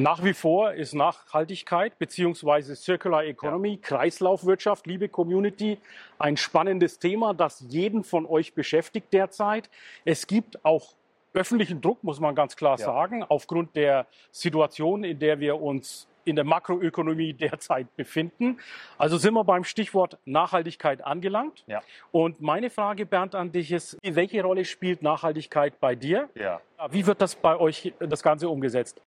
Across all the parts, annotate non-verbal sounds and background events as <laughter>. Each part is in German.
Nach wie vor ist Nachhaltigkeit bzw. Circular Economy. Kreislaufwirtschaft, liebe Community, ein spannendes Thema, das jeden von euch beschäftigt derzeit. Es gibt auch öffentlichen Druck, muss man ganz klar ja. sagen, aufgrund der Situation, in der wir uns in der Makroökonomie <laughs> derzeit befinden. Also sind wir beim Stichwort Nachhaltigkeit angelangt. Ja. Und meine Frage, Bernd, an dich ist, welche Rolle spielt Nachhaltigkeit bei dir? Ja. Wie wird das bei euch das Ganze umgesetzt?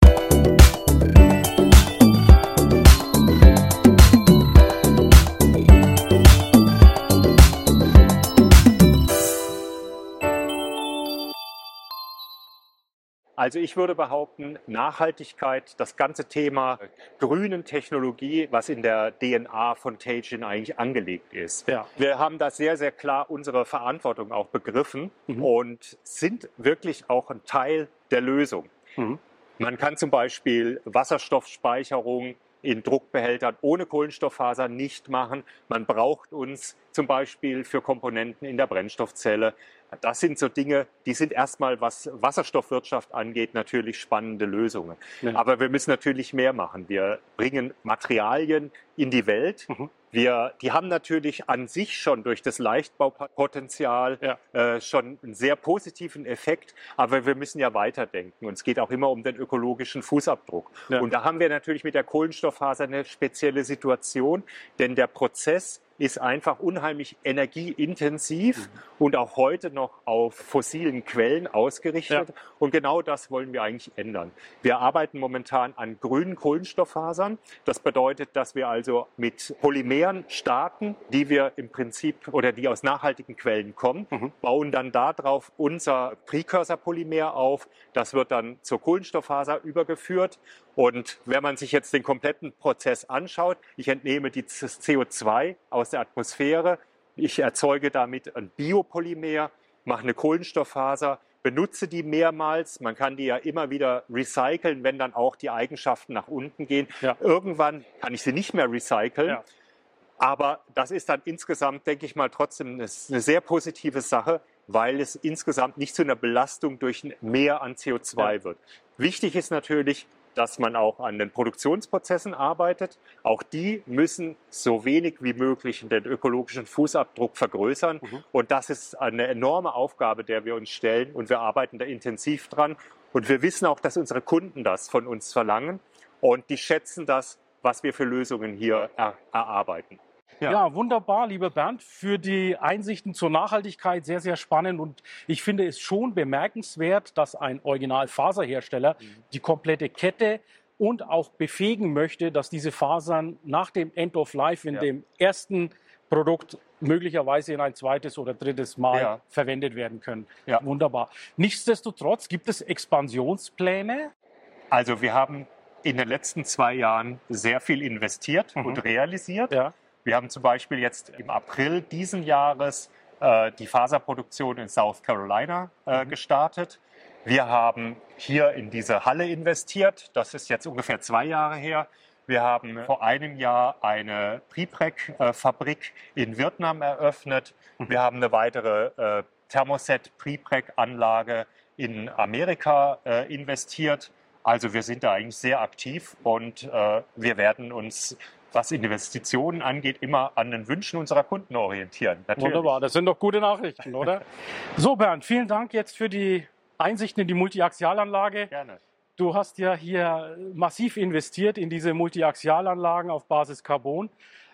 Also ich würde behaupten, Nachhaltigkeit, das ganze Thema grünen Technologie, was in der DNA von Teijin eigentlich angelegt ist. Ja. Wir haben da sehr, sehr klar unsere Verantwortung auch begriffen mhm. und sind wirklich auch ein Teil der Lösung. Mhm. Man kann zum Beispiel Wasserstoffspeicherung in Druckbehältern ohne Kohlenstofffaser nicht machen. Man braucht uns zum Beispiel für Komponenten in der Brennstoffzelle. Das sind so Dinge, die sind erstmal, was Wasserstoffwirtschaft angeht, natürlich spannende Lösungen. Ja. Aber wir müssen natürlich mehr machen. Wir bringen Materialien in die Welt. Mhm. Wir, die haben natürlich an sich schon durch das Leichtbaupotenzial ja. äh, schon einen sehr positiven Effekt, aber wir müssen ja weiterdenken. Und es geht auch immer um den ökologischen Fußabdruck. Ja. Und da haben wir natürlich mit der Kohlenstofffaser eine spezielle Situation, denn der Prozess ist einfach unheimlich energieintensiv mhm. und auch heute noch auf fossilen Quellen ausgerichtet. Ja. Und genau das wollen wir eigentlich ändern. Wir arbeiten momentan an grünen Kohlenstofffasern. Das bedeutet, dass wir also mit Polymeren starten, die wir im Prinzip oder die aus nachhaltigen Quellen kommen, mhm. bauen dann darauf unser Präkursorpolymer auf. Das wird dann zur Kohlenstofffaser übergeführt und wenn man sich jetzt den kompletten Prozess anschaut, ich entnehme das CO2 aus der Atmosphäre, ich erzeuge damit ein Biopolymer, mache eine Kohlenstofffaser, benutze die mehrmals. Man kann die ja immer wieder recyceln, wenn dann auch die Eigenschaften nach unten gehen. Ja. Irgendwann kann ich sie nicht mehr recyceln. Ja. Aber das ist dann insgesamt, denke ich mal, trotzdem eine, sehr positive Sache, weil es insgesamt nicht zu einer Belastung durch mehr an CO2 ja. wird. Wichtig ist natürlich, dass man auch an den Produktionsprozessen arbeitet. Auch die müssen so wenig wie möglich den ökologischen Fußabdruck vergrößern. Mhm. Und das ist eine enorme Aufgabe, der wir uns stellen. Und wir arbeiten da intensiv dran. Und wir wissen auch, dass unsere Kunden das von uns verlangen. Und die schätzen das, was wir für Lösungen hier er erarbeiten. Ja. ja. wunderbar, lieber Bernd, für die Einsichten zur Nachhaltigkeit sehr, sehr spannend. Und ich finde es schon bemerkenswert, dass ein Originalfaserhersteller mhm. die komplette Kette und auch befähigen möchte, dass diese Fasern nach dem End of Life in ja. dem ersten Produkt möglicherweise in ein zweites oder drittes Mal ja. verwendet werden können. Ja. Wunderbar. Nichtsdestotrotz gibt es Expansionspläne. Also wir haben in den letzten zwei Jahren sehr viel investiert mhm. und realisiert. Ja. Wir haben zum Beispiel jetzt im April diesen Jahres äh, die Faserproduktion in South Carolina äh, mhm. gestartet. Wir haben hier in diese Halle investiert. Das ist jetzt ungefähr zwei Jahre her. Wir haben vor einem Jahr eine Prepreg-Fabrik in Vietnam eröffnet. Mhm. Wir haben eine weitere äh, Thermoset Prepreg-Anlage in Amerika äh, investiert. Also wir sind da eigentlich sehr aktiv und äh, wir werden uns was Investitionen angeht, immer an den Wünschen unserer Kunden orientieren. Natürlich. Wunderbar, das sind doch gute Nachrichten, oder? <laughs> so, Bernd, vielen Dank jetzt für die Einsichten in die Multiaxialanlage. Gerne. Du hast ja hier massiv investiert in diese Multiaxialanlagen auf Basis Carbon.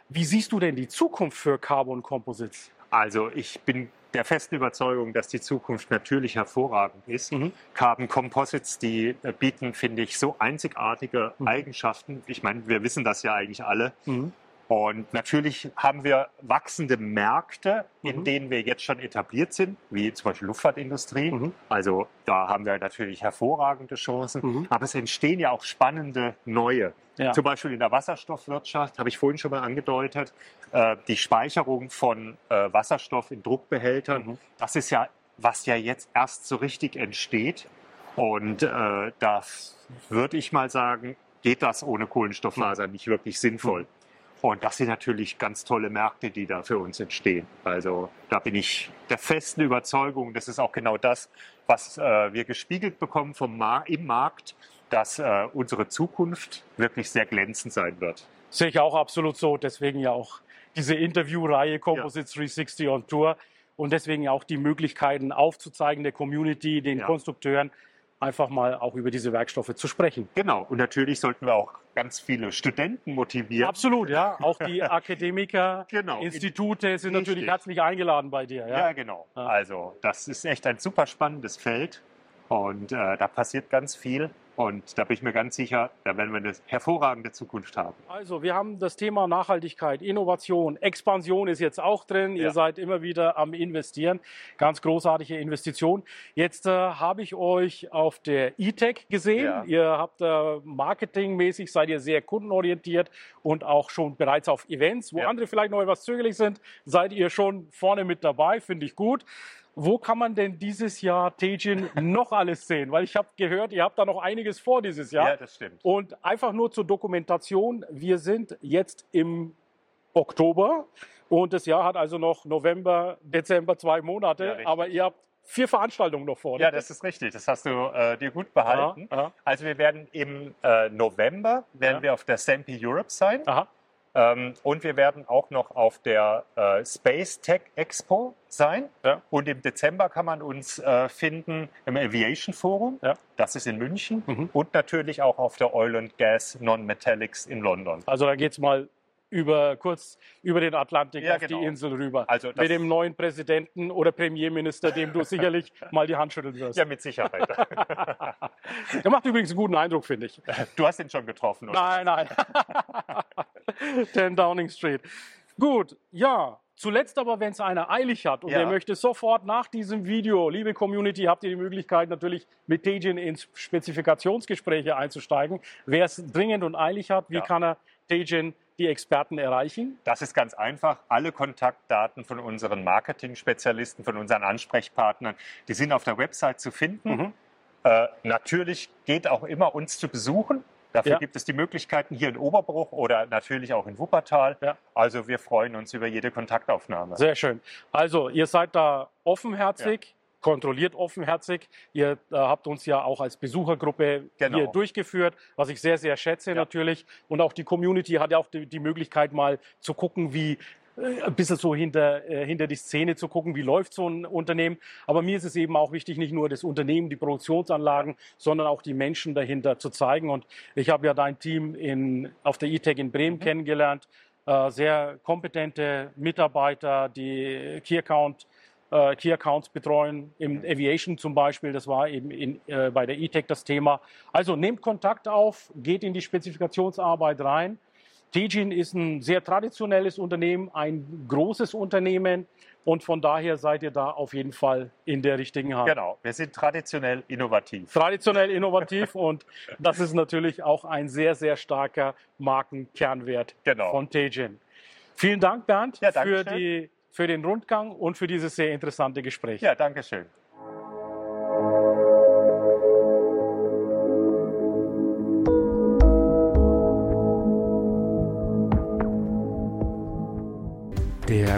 Wie siehst du denn die Zukunft für Carbon Composites? Also ich bin der festen Überzeugung, dass die Zukunft natürlich hervorragend ist. Mhm. Carbon Composites, die äh, bieten, finde ich, so einzigartige mhm. Eigenschaften. Ich meine, wir wissen das ja eigentlich alle. Mhm. Und natürlich haben wir wachsende Märkte, in mhm. denen wir jetzt schon etabliert sind, wie zum Beispiel Luftfahrtindustrie. Mhm. Also da haben wir natürlich hervorragende Chancen. Mhm. Aber es entstehen ja auch spannende neue. Ja. Zum Beispiel in der Wasserstoffwirtschaft, habe ich vorhin schon mal angedeutet, äh, die Speicherung von äh, Wasserstoff in Druckbehältern. Mhm. Das ist ja, was ja jetzt erst so richtig entsteht. Und äh, da würde ich mal sagen, geht das ohne Kohlenstofffaser nicht wirklich sinnvoll. Und das sind natürlich ganz tolle Märkte, die da für uns entstehen. Also da bin ich der festen Überzeugung, das ist auch genau das, was äh, wir gespiegelt bekommen vom Mar im Markt, dass äh, unsere Zukunft wirklich sehr glänzend sein wird. Sehe ich auch absolut so. Deswegen ja auch diese Interviewreihe Composite ja. 360 on Tour und deswegen auch die Möglichkeiten aufzuzeigen der Community, den ja. Konstrukteuren, einfach mal auch über diese Werkstoffe zu sprechen. Genau. Und natürlich sollten wir auch ganz viele Studenten motivieren. Absolut, ja. <laughs> Auch die Akademiker, genau. Institute sind Richtig. natürlich herzlich eingeladen bei dir. Ja, ja genau. Ja. Also das ist echt ein super spannendes Feld und äh, da passiert ganz viel. Und da bin ich mir ganz sicher, da werden wir eine hervorragende Zukunft haben. Also, wir haben das Thema Nachhaltigkeit, Innovation, Expansion ist jetzt auch drin. Ja. Ihr seid immer wieder am Investieren. Ganz großartige Investition. Jetzt äh, habe ich euch auf der E-Tech gesehen. Ja. Ihr habt äh, marketingmäßig, seid ihr sehr kundenorientiert und auch schon bereits auf Events, wo ja. andere vielleicht noch etwas zögerlich sind, seid ihr schon vorne mit dabei. Finde ich gut. Wo kann man denn dieses Jahr Tejin noch alles sehen? Weil ich habe gehört, ihr habt da noch einiges vor dieses Jahr. Ja, das stimmt. Und einfach nur zur Dokumentation, wir sind jetzt im Oktober und das Jahr hat also noch November, Dezember, zwei Monate, ja, aber ihr habt vier Veranstaltungen noch vor. Ja, das ist richtig. Das hast du äh, dir gut behalten. Aha, aha. Also wir werden im äh, November werden ja. wir auf der Sampi Europe sein. Aha. Ähm, und wir werden auch noch auf der äh, Space Tech Expo sein. Ja. Und im Dezember kann man uns äh, finden im Aviation Forum. Ja. Das ist in München. Mhm. Und natürlich auch auf der Oil and Gas Non-Metallics in London. Also da geht es mal über kurz über den Atlantik ja, auf genau. die Insel rüber. Also mit dem neuen Präsidenten oder Premierminister, dem du sicherlich <laughs> mal die Hand schütteln wirst. Ja, mit Sicherheit. <laughs> Der macht übrigens einen guten Eindruck, finde ich. Du hast ihn schon getroffen, oder? Nein, nein. <laughs> <laughs> 10 Downing Street. Gut, ja. Zuletzt aber, wenn es einer eilig hat und ja. der möchte sofort nach diesem Video, liebe Community, habt ihr die Möglichkeit natürlich mit Tejin ins Spezifikationsgespräche einzusteigen. Wer es dringend und eilig hat, wie ja. kann er Tejin die Experten erreichen? Das ist ganz einfach. Alle Kontaktdaten von unseren Marketing-Spezialisten, von unseren Ansprechpartnern, die sind auf der Website zu finden. Mhm. Äh, natürlich geht auch immer uns zu besuchen. Dafür ja. gibt es die Möglichkeiten hier in Oberbruch oder natürlich auch in Wuppertal. Ja. Also wir freuen uns über jede Kontaktaufnahme. Sehr schön. Also ihr seid da offenherzig. Ja kontrolliert offenherzig. Ihr äh, habt uns ja auch als Besuchergruppe genau. hier durchgeführt, was ich sehr, sehr schätze natürlich. Und auch die Community hat ja auch die, die Möglichkeit mal zu gucken, wie ein bisschen so hinter, äh, hinter die Szene zu gucken, wie läuft so ein Unternehmen. Aber mir ist es eben auch wichtig, nicht nur das Unternehmen, die Produktionsanlagen, sondern auch die Menschen dahinter zu zeigen. Und ich habe ja dein Team in, auf der E-Tech in Bremen mhm. kennengelernt. Äh, sehr kompetente Mitarbeiter, die Key Account äh, Key Accounts betreuen, im Aviation zum Beispiel, das war eben in, äh, bei der E-Tech das Thema. Also nehmt Kontakt auf, geht in die Spezifikationsarbeit rein. Tejin ist ein sehr traditionelles Unternehmen, ein großes Unternehmen und von daher seid ihr da auf jeden Fall in der richtigen Hand. Genau, wir sind traditionell innovativ. Traditionell innovativ <laughs> und das ist natürlich auch ein sehr, sehr starker Markenkernwert genau. von Tejin. Vielen Dank, Bernd, ja, für die für den Rundgang und für dieses sehr interessante Gespräch. Ja, danke schön.